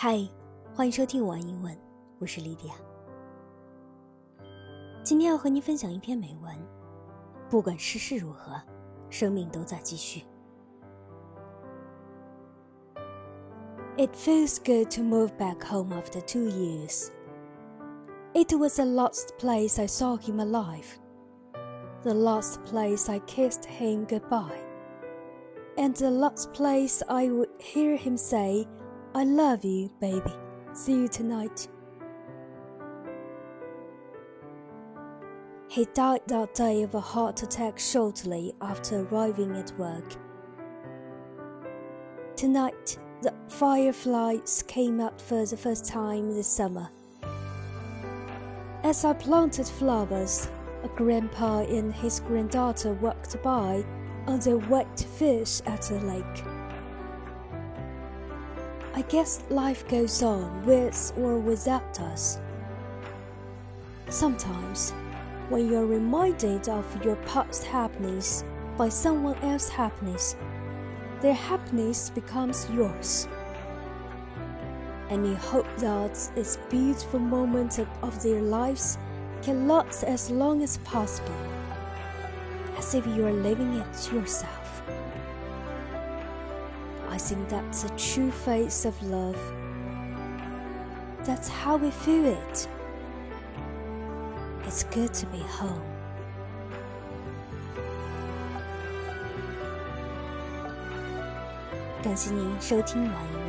嗨，欢迎收听晚英文，我是莉迪亚。今天要和您分享一篇美文。不管世事如何，生命都在继续。It feels good to move back home after two years. It was the last place I saw him alive, the last place I kissed him goodbye, and the last place I would hear him say, I love you, baby. See you tonight. He died that day of a heart attack shortly after arriving at work. Tonight, the fireflies came out for the first time this summer. As I planted flowers, a grandpa and his granddaughter walked by on their wet fish at the lake. I guess life goes on with or without us. Sometimes, when you're reminded of your past happiness by someone else's happiness, their happiness becomes yours. And you hope that this beautiful moment of their lives can last as long as possible, as if you are living it yourself. I think that's a true face of love. That's how we feel it. It's good to be home. Thank you